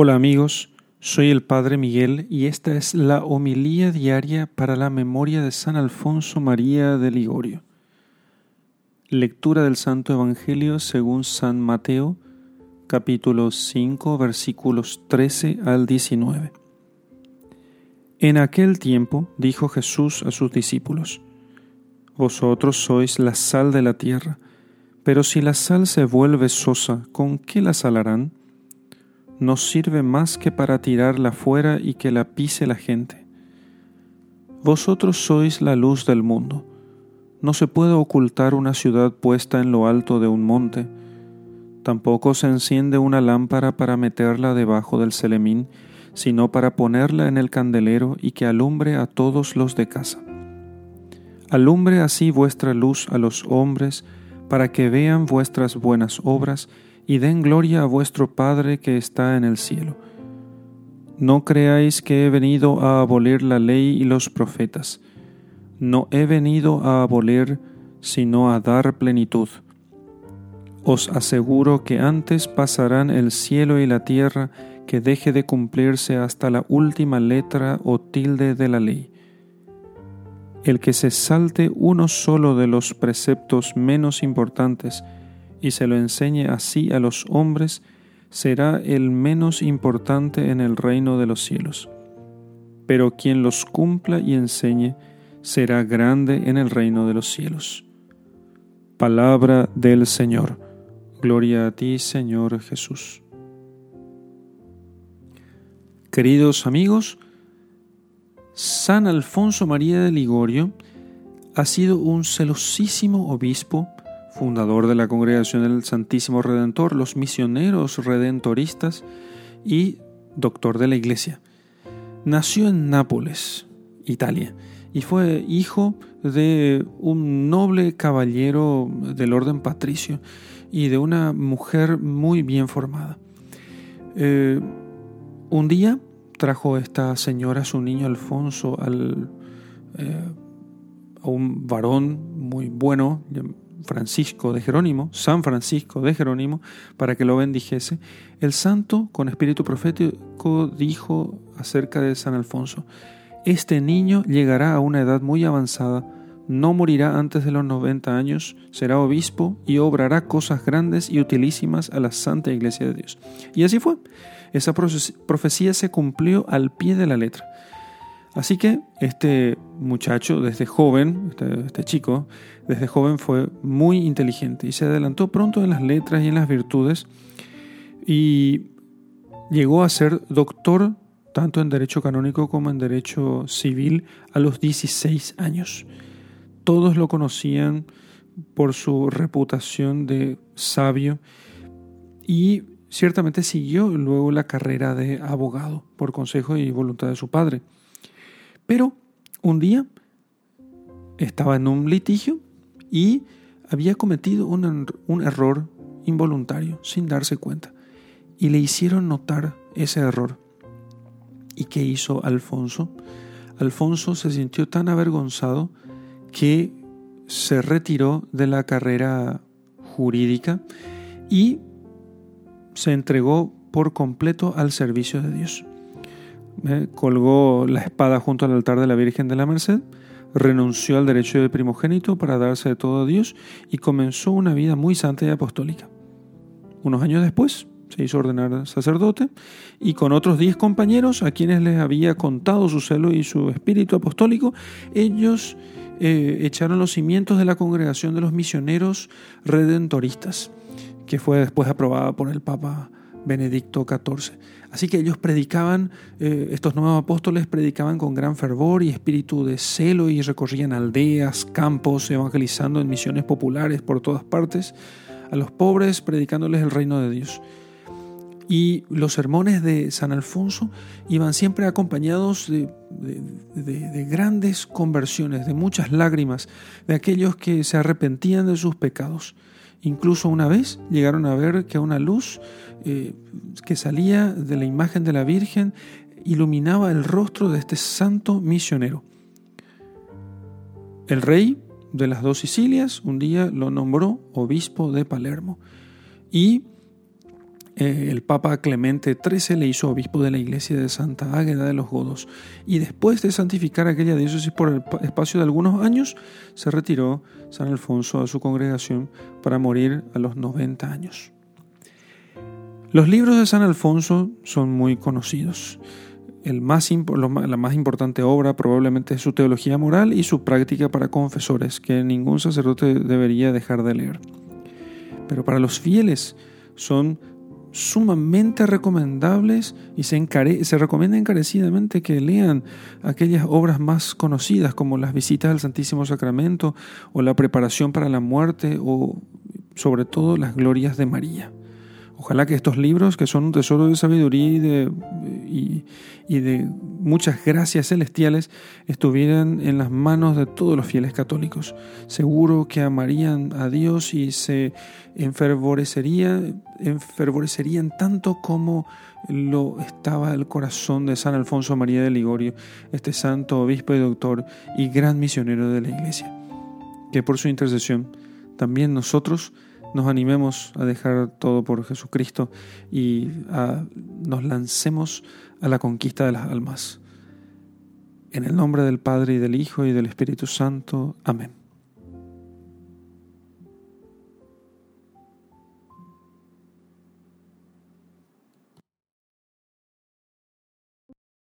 Hola amigos, soy el Padre Miguel y esta es la homilía diaria para la memoria de San Alfonso María de Ligorio. Lectura del Santo Evangelio según San Mateo, capítulo 5, versículos 13 al 19. En aquel tiempo dijo Jesús a sus discípulos, Vosotros sois la sal de la tierra, pero si la sal se vuelve sosa, ¿con qué la salarán? No sirve más que para tirarla fuera y que la pise la gente. Vosotros sois la luz del mundo. No se puede ocultar una ciudad puesta en lo alto de un monte. Tampoco se enciende una lámpara para meterla debajo del celemín, sino para ponerla en el candelero y que alumbre a todos los de casa. Alumbre así vuestra luz a los hombres, para que vean vuestras buenas obras y den gloria a vuestro Padre que está en el cielo. No creáis que he venido a abolir la ley y los profetas. No he venido a abolir, sino a dar plenitud. Os aseguro que antes pasarán el cielo y la tierra que deje de cumplirse hasta la última letra o tilde de la ley. El que se salte uno solo de los preceptos menos importantes y se lo enseñe así a los hombres, será el menos importante en el reino de los cielos. Pero quien los cumpla y enseñe, será grande en el reino de los cielos. Palabra del Señor. Gloria a ti, Señor Jesús. Queridos amigos, San Alfonso María de Ligorio ha sido un celosísimo obispo, fundador de la Congregación del Santísimo Redentor, los misioneros redentoristas y doctor de la Iglesia. Nació en Nápoles, Italia, y fue hijo de un noble caballero del orden patricio y de una mujer muy bien formada. Eh, un día trajo esta señora a su niño Alfonso al, eh, a un varón muy bueno, Francisco de Jerónimo, San Francisco de Jerónimo, para que lo bendijese. El santo, con espíritu profético, dijo acerca de San Alfonso, este niño llegará a una edad muy avanzada, no morirá antes de los 90 años, será obispo y obrará cosas grandes y utilísimas a la Santa Iglesia de Dios. Y así fue. Esa profecía se cumplió al pie de la letra. Así que este muchacho, desde joven, este, este, chico, desde joven fue muy inteligente y se adelantó pronto en las letras y en las virtudes y llegó a ser doctor tanto en derecho canónico como en derecho civil a los 16 años todos lo conocían por su reputación de sabio y ciertamente siguió luego la carrera de abogado por consejo y voluntad de su padre. Pero un día estaba en un litigio y había cometido un, un, error involuntario sin darse cuenta y le hicieron notar ese error. ¿Y qué hizo Alfonso? Alfonso se sintió tan avergonzado que se retiró de la carrera jurídica y se entregó por completo al servicio de Dios. Eh, colgó la espada junto al altar de la Virgen de la Merced, renunció al derecho de primogénito para darse de todo a Dios y comenzó una vida muy santa y apostólica. Unos años después se hizo ordenar sacerdote y con otros diez compañeros a quienes les había contado su celo y su espíritu apostólico, ellos eh, echaron los cimientos de la congregación de los misioneros redentoristas, que fue después aprobada por el Papa Benedicto XIV. Así que ellos predicaban, eh, estos nuevos apóstoles predicaban con gran fervor y espíritu de celo y recorrían aldeas, campos, evangelizando en misiones populares por todas partes, a los pobres predicándoles el reino de Dios. Y los sermones de San Alfonso iban siempre acompañados de, grandes conversiones, de muchas lágrimas, de aquellos que se arrepentían de sus pecados. Incluso una vez llegaron a ver que una luz eh, que salía de la imagen de la Virgen iluminaba el rostro de este santo misionero. El rey de las dos Sicilias un día lo nombró obispo de Palermo y eh, el Papa Clemente XIII le hizo obispo de la iglesia de Santa Águeda de los Godos y después de santificar aquella diócesis por el espacio de algunos años, se retiró San Alfonso a su congregación para morir a los 90 años. Los libros de San Alfonso son muy conocidos. El más, la más importante obra probablemente es su teología moral y su práctica para confesores, que ningún sacerdote debería dejar de leer. Pero para los fieles son sumamente recomendables y se, se recomienda encarecidamente que lean aquellas obras más conocidas como las visitas al Santísimo Sacramento o la preparación para la muerte o sobre todo las glorias de María. Ojalá que estos libros, que son un tesoro de sabiduría y de, y, de muchas gracias celestiales, estuvieran en las manos de todos los fieles católicos. Seguro que amarían a Dios y se enfervorecerían, enfervorecerían tanto como lo estaba el corazón de San Alfonso María de Ligorio, este santo obispo y doctor y gran misionero de la Iglesia. Que por su intercesión también nosotros nos animemos a dejar todo por Jesucristo y nos lancemos a la conquista de las almas. En el nombre del Padre y del Hijo y del Espíritu Santo. Amén.